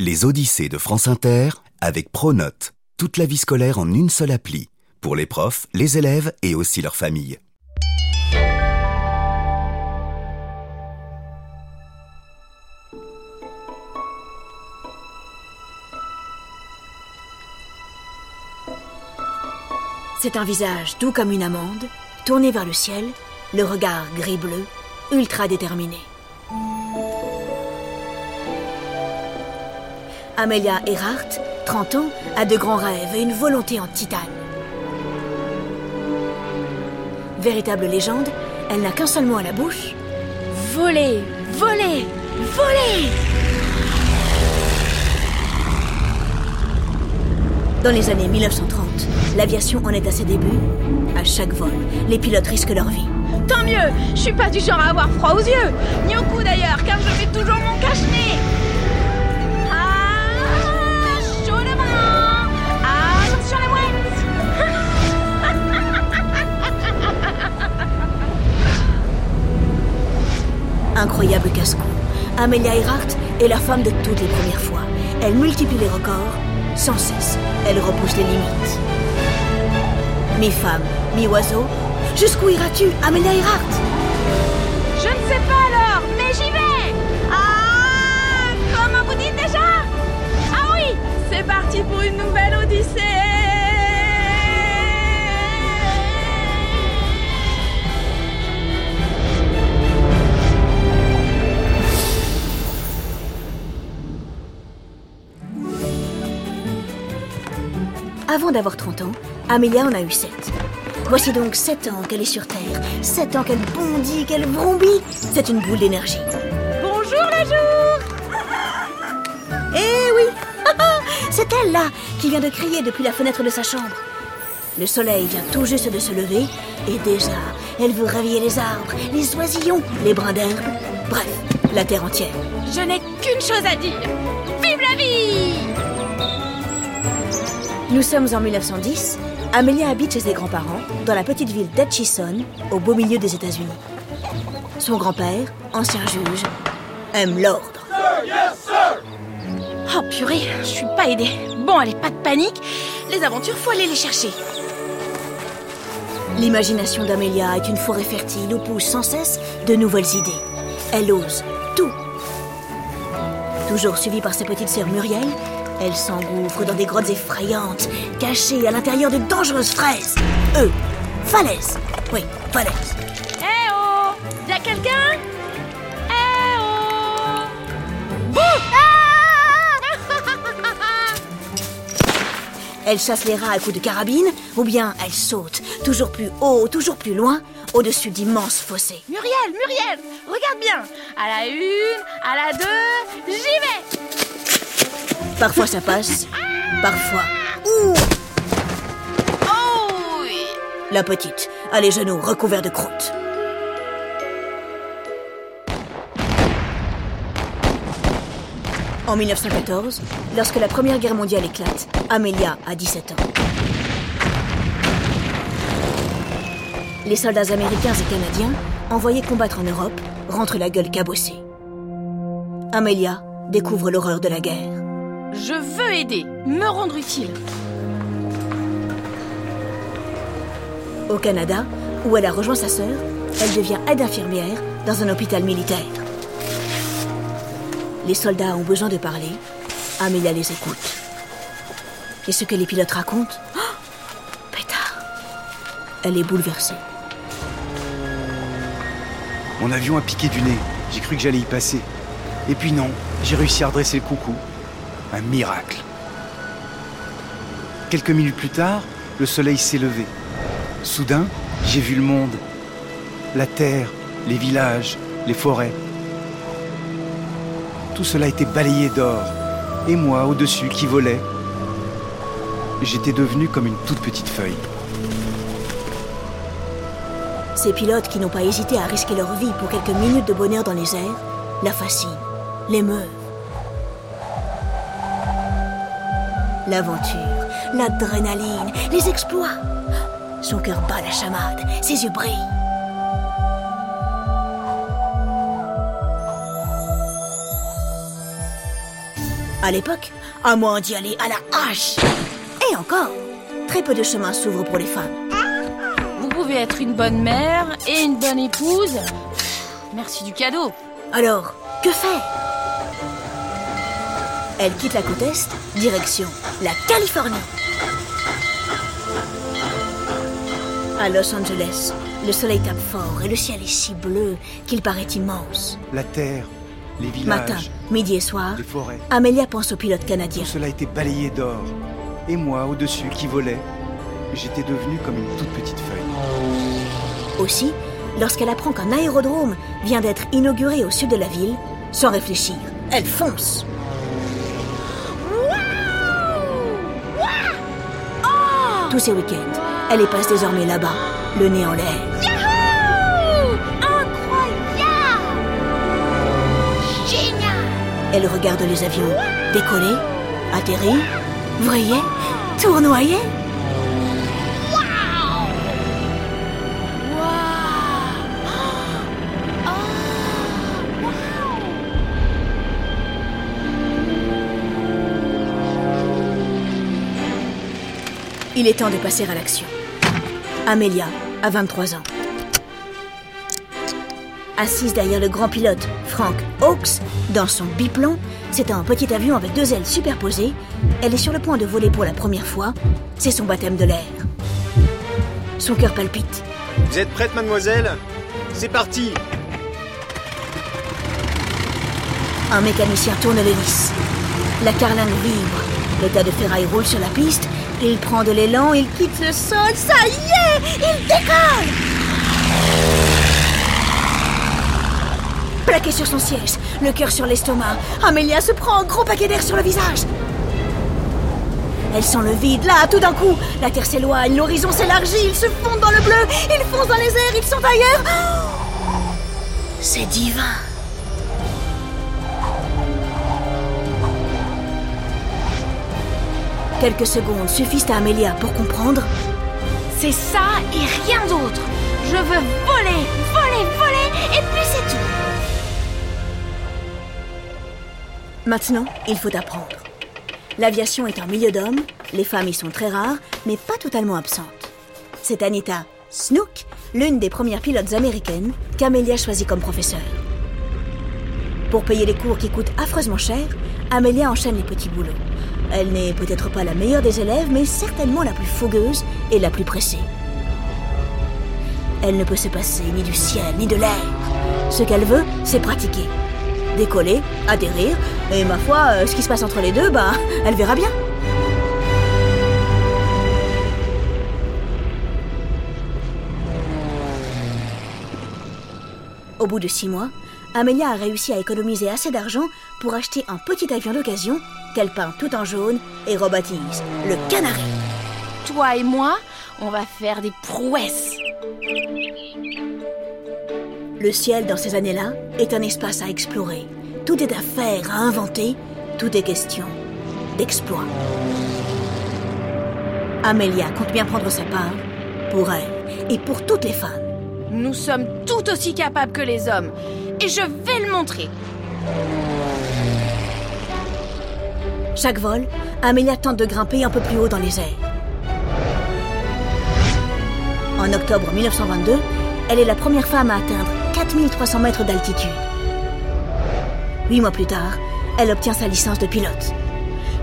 Les Odyssées de France Inter avec Pronote. Toute la vie scolaire en une seule appli. Pour les profs, les élèves et aussi leurs familles. C'est un visage doux comme une amande, tourné vers le ciel, le regard gris-bleu, ultra déterminé. Amelia Earhart, 30 ans, a de grands rêves et une volonté en titane. Véritable légende, elle n'a qu'un seul mot à la bouche. Voler, voler, voler Dans les années 1930, l'aviation en est à ses débuts. À chaque vol, les pilotes risquent leur vie. Tant mieux, je suis pas du genre à avoir froid aux yeux, ni au cou d'ailleurs, car je mets toujours mon cache-nez. Incroyable casse-cou. Amelia Earhart est la femme de toutes les premières fois. Elle multiplie les records. Sans cesse, elle repousse les limites. Mi-femme, mi-oiseau, jusqu'où iras-tu, Amelia Earhart? Je ne sais pas alors, mais j'y vais Ah Comment vous dites déjà Ah oui C'est parti pour une nouvelle odyssée Avant d'avoir 30 ans, Amelia en a eu 7. Voici donc 7 ans qu'elle est sur Terre, 7 ans qu'elle bondit, qu'elle vrombit. C'est une boule d'énergie. Bonjour le jour Eh oui C'est elle là qui vient de crier depuis la fenêtre de sa chambre. Le soleil vient tout juste de se lever et déjà, elle veut réveiller les arbres, les oisillons, les brins d'herbe, bref, la terre entière. Je n'ai qu'une chose à dire Vive la vie Nous sommes en 1910. Amelia habite chez ses grands-parents dans la petite ville d'Atchison, au beau milieu des États-Unis. Son grand-père, ancien juge, aime l'ordre. Oh purée, je suis pas aidée. Bon, allez, pas de panique. Les aventures, faut aller les chercher. L'imagination d'Amelia est une forêt fertile où poussent sans cesse de nouvelles idées. Elle ose tout. Toujours suivie par ses petites sœurs Muriel, elle s'engouffre dans des grottes effrayantes, cachées à l'intérieur de dangereuses fraises. Eux, falaises. Oui, falaises. Eh oh Y'a quelqu'un? Eh oh Elle chasse les rats à coups de carabine, ou bien elle saute, toujours plus haut, toujours plus loin, au-dessus d'immenses fossés. Muriel, Muriel, regarde bien. À la une, à la deux. Parfois ça passe, parfois. Ouh Oh oui. La petite a les genoux recouverts de croûte. En 1914, lorsque la Première Guerre mondiale éclate, Amelia a 17 ans. Les soldats américains et canadiens, envoyés combattre en Europe, rentrent la gueule cabossée. Amelia découvre l'horreur de la guerre. Je veux aider, me rendre utile. Au Canada, où elle a rejoint sa sœur, elle devient aide infirmière dans un hôpital militaire. Les soldats ont besoin de parler. Amelia les écoute. Et ce que les pilotes racontent oh Pétard Elle est bouleversée. Mon avion a piqué du nez. J'ai cru que j'allais y passer. Et puis non, j'ai réussi à redresser le coucou. Un miracle. Quelques minutes plus tard, le soleil s'est levé. Soudain, j'ai vu le monde. La terre, les villages, les forêts. Tout cela était balayé d'or. Et moi, au-dessus, qui volais. J'étais devenu comme une toute petite feuille. Ces pilotes qui n'ont pas hésité à risquer leur vie pour quelques minutes de bonheur dans les airs la fascinent, l'émeuvent. L'aventure, l'adrénaline, les exploits. Son cœur bat la chamade, ses yeux brillent. À l'époque, à moins d'y aller à la hache. Et encore, très peu de chemin s'ouvre pour les femmes. Vous pouvez être une bonne mère et une bonne épouse. Merci du cadeau. Alors, que faire? Elle quitte la côte Est, direction la Californie. À Los Angeles, le soleil tape fort et le ciel est si bleu qu'il paraît immense. La terre, les villages, Matin, midi et soir, les forêts. Amélia pense au pilote canadien. Tout cela était balayé d'or. Et moi, au-dessus, qui volais, j'étais devenu comme une toute petite feuille. Aussi, lorsqu'elle apprend qu'un aérodrome vient d'être inauguré au sud de la ville, sans réfléchir, elle fonce. Tous ces week-ends, elle les passe désormais là-bas, le nez en l'air. Yahoo Incroyable Génial Elle regarde les avions décoller, atterrir, vriller, tournoyer. Il est temps de passer à l'action. Amelia a 23 ans. Assise derrière le grand pilote Frank Hawks dans son biplon, c'est un petit avion avec deux ailes superposées. Elle est sur le point de voler pour la première fois. C'est son baptême de l'air. Son cœur palpite. Vous êtes prête, mademoiselle? C'est parti Un mécanicien tourne l'hélice. La carlingue vibre. Le tas de ferraille roule sur la piste. Il prend de l'élan, il quitte le sol. Ça y est Il décolle Plaqué sur son siège, le cœur sur l'estomac, Amélia se prend un gros paquet d'air sur le visage. Elle sent le vide, là, tout d'un coup. La terre s'éloigne, l'horizon s'élargit, ils se fondent dans le bleu, ils foncent dans les airs, ils sont ailleurs. C'est divin. Quelques secondes suffisent à Amélia pour comprendre. C'est ça et rien d'autre Je veux voler, voler, voler, et puis c'est tout Maintenant, il faut apprendre. L'aviation est un milieu d'hommes, les femmes y sont très rares, mais pas totalement absentes. C'est Anita Snook, l'une des premières pilotes américaines qu'Amélia choisit comme professeur. Pour payer les cours qui coûtent affreusement cher, Amélia enchaîne les petits boulots. Elle n'est peut-être pas la meilleure des élèves, mais certainement la plus fougueuse et la plus pressée. Elle ne peut se passer ni du ciel ni de l'air. Ce qu'elle veut, c'est pratiquer. Décoller, atterrir, et ma foi, euh, ce qui se passe entre les deux, bah, elle verra bien. Au bout de six mois, Amelia a réussi à économiser assez d'argent pour acheter un petit avion d'occasion qu'elle peint tout en jaune et rebaptise le Canari. Toi et moi, on va faire des prouesses Le ciel dans ces années-là est un espace à explorer. Tout est à faire, à inventer. Tout est question d'exploit. Amelia compte bien prendre sa part pour elle et pour toutes les femmes. Nous sommes tout aussi capables que les hommes, et je vais le montrer Chaque vol, Amelia tente de grimper un peu plus haut dans les airs. En octobre 1922, elle est la première femme à atteindre 4300 mètres d'altitude. Huit mois plus tard, elle obtient sa licence de pilote.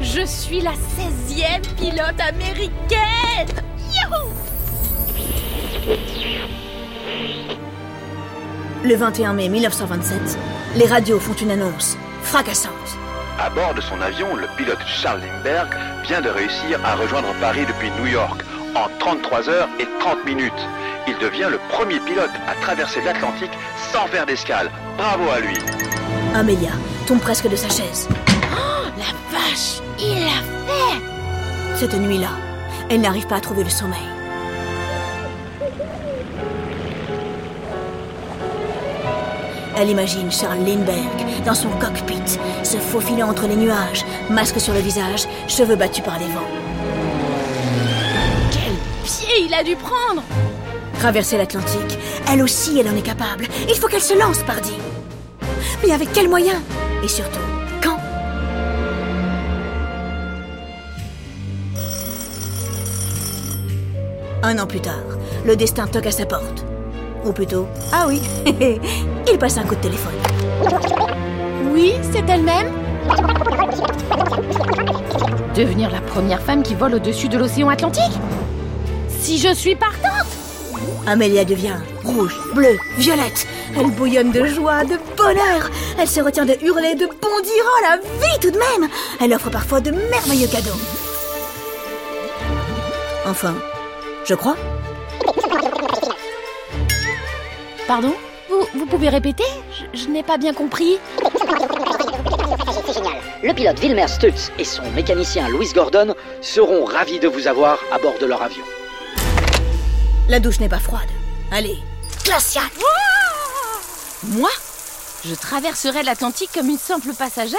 Je suis la 16e pilote américaine Youhou Le 21 mai 1927, les radios font une annonce fracassante. À bord de son avion, le pilote Charles Lindbergh vient de réussir à rejoindre Paris depuis New York en 33 heures et 30 minutes. Il devient le premier pilote à traverser l'Atlantique sans faire d'escale. Bravo à lui. Amelia tombe presque de sa chaise. Oh, la vache Il l'a fait Cette nuit-là, elle n'arrive pas à trouver le sommeil. Elle imagine Charles Lindbergh dans son cockpit, se faufilant entre les nuages, masque sur le visage, cheveux battus par les vents. Quel pied il a dû prendre Traverser l'Atlantique, elle aussi, elle en est capable. Il faut qu'elle se lance, pardi. Mais avec quels moyens? Et surtout, quand? Un an plus tard, le destin toque à sa porte. Ou plutôt, ah oui, il passe un coup de téléphone. Oui, c'est elle-même Devenir la première femme qui vole au-dessus de l'océan Atlantique Si je suis partante Amélia devient rouge, bleue, violette. Elle bouillonne de joie, de bonheur. Elle se retient de hurler, de bondir. Oh la vie tout de même Elle offre parfois de merveilleux cadeaux. Enfin, je crois. Pardon? Vous, vous pouvez répéter Je, je n'ai pas bien compris. C'est génial. Le pilote Wilmer Stutz et son mécanicien Louis Gordon seront ravis de vous avoir à bord de leur avion. La douche n'est pas froide. Allez, glacial Moi Je traverserai l'Atlantique comme une simple passagère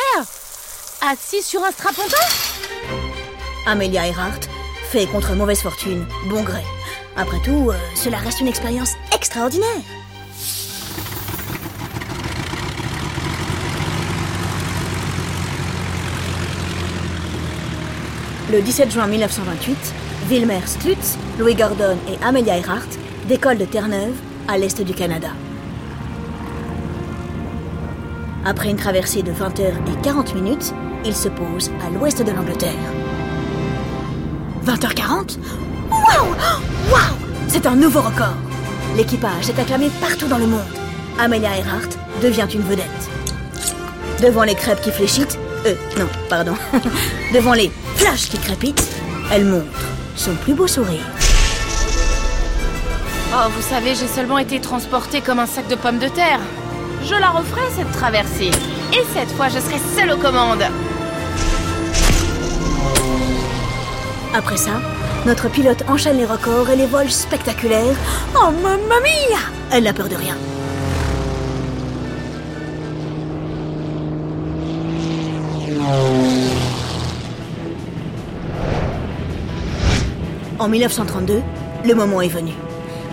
Assise sur un strapontin Amelia Earhart fait contre mauvaise fortune, bon gré. Après tout, euh, cela reste une expérience extraordinaire. Le 17 juin 1928, Wilmer Stutz, Louis Gordon et Amelia Earhart décollent de Terre-Neuve, à l'est du Canada. Après une traversée de 20 heures et 40 minutes, ils se posent à l'ouest de l'Angleterre. 20h40 Waouh Waouh C'est un nouveau record L'équipage est acclamé partout dans le monde. Amelia Earhart devient une vedette. Devant les crêpes qui fléchitent, euh, non, pardon, devant les flashs qui crépitent, elle montre son plus beau sourire. Oh, vous savez, j'ai seulement été transportée comme un sac de pommes de terre. Je la referai, cette traversée. Et cette fois, je serai seule aux commandes. Après ça, notre pilote enchaîne les records et les vols spectaculaires. Oh, mamma mia Elle n'a peur de rien. En 1932, le moment est venu.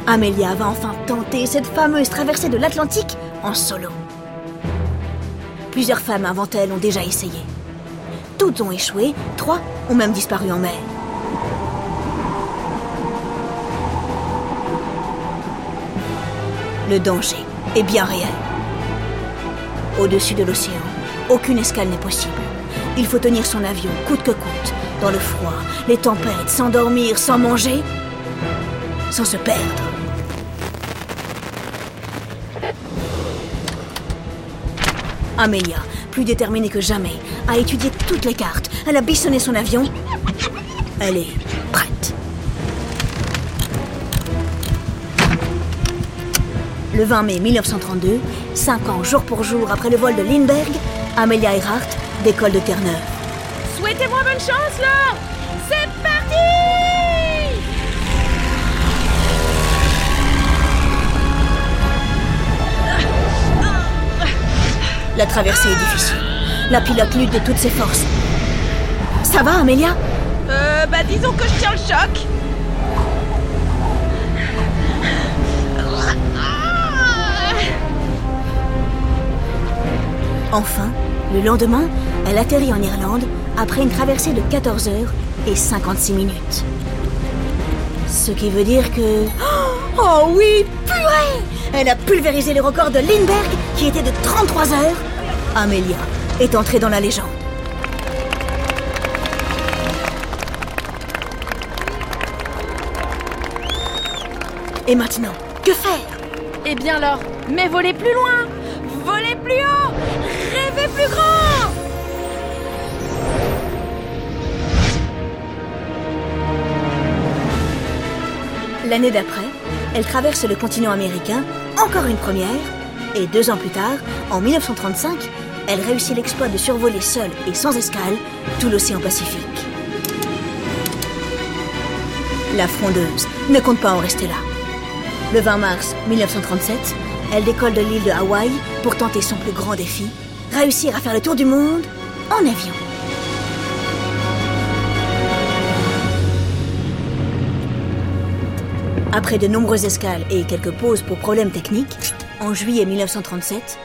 Amelia va enfin tenter cette fameuse traversée de l'Atlantique en solo. Plusieurs femmes avant elle ont déjà essayé. Toutes ont échoué, trois ont même disparu en mer. Le danger est bien réel. Au-dessus de l'océan, aucune escale n'est possible. Il faut tenir son avion coûte que coûte, dans le froid, les tempêtes, sans dormir, sans manger, sans se perdre. Amelia, plus déterminée que jamais, a étudié toutes les cartes. Elle a bissonné son avion. Elle est prête. Le 20 mai 1932, cinq ans jour pour jour après le vol de Lindbergh, Amelia Earhart décolle de Terre-Neuve. Souhaitez-moi bonne chance, là C'est parti La traversée est difficile. La pilote lutte de toutes ses forces. Ça va, Amelia Euh, bah disons que je tiens le choc. Enfin, le lendemain, elle atterrit en Irlande après une traversée de 14 heures et 56 minutes. Ce qui veut dire que... Oh oui, purée Elle a pulvérisé le record de Lindbergh qui était de 33 heures. Amelia est entrée dans la légende. Et maintenant, que faire? Eh bien alors, mais volez plus loin Volez plus haut Plus grand L'année d'après, elle traverse le continent américain, encore une première, et deux ans plus tard, en 1935, elle réussit l'exploit de survoler seule et sans escale tout l'océan Pacifique. La frondeuse ne compte pas en rester là. Le 20 mars 1937, elle décolle de l'île de Hawaï pour tenter son plus grand défi, réussir à faire le tour du monde en avion. Après de nombreuses escales et quelques pauses pour problèmes techniques, en juillet 1937,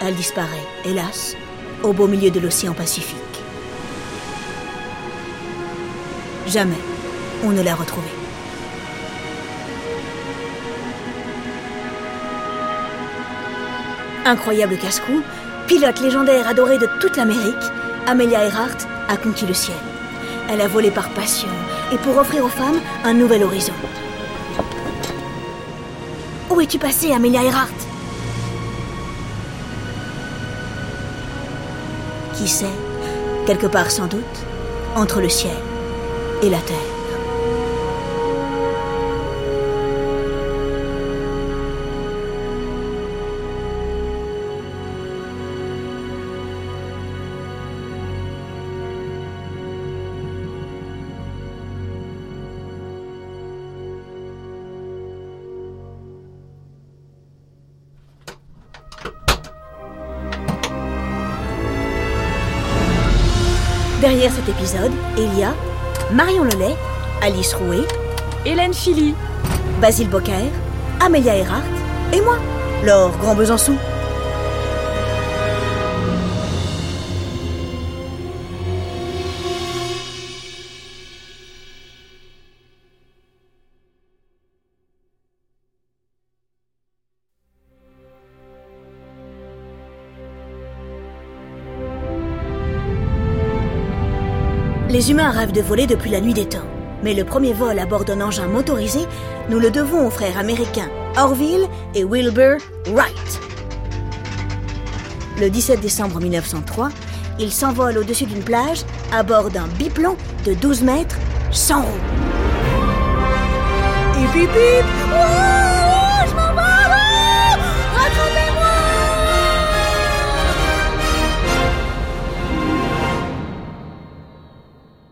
elle disparaît, hélas, au beau milieu de l'océan Pacifique. Jamais on ne l'a retrouvée. Incroyable casse-cou, pilote légendaire adorée de toute l'Amérique, Amelia Earhart a conquis le ciel. Elle a volé par passion et pour offrir aux femmes un nouvel horizon. Où es-tu passée, Amelia Earhart? Qui sait Quelque part sans doute, entre le ciel et la terre. Derrière cet épisode, il y a Marion Lelay, Alice Rouet, Hélène Philly, Basile Bocquer, Amélia Earhart et moi, Laure Grand Besançon. Les humains rêvent de voler depuis la nuit des temps. Mais le premier vol à bord d'un engin motorisé, nous le devons aux frères américains Orville et Wilbur Wright. Le 17 décembre 1903, ils s'envolent au-dessus d'une plage à bord d'un biplan de 12 mètres sans roue. Hip hip hip Wouh,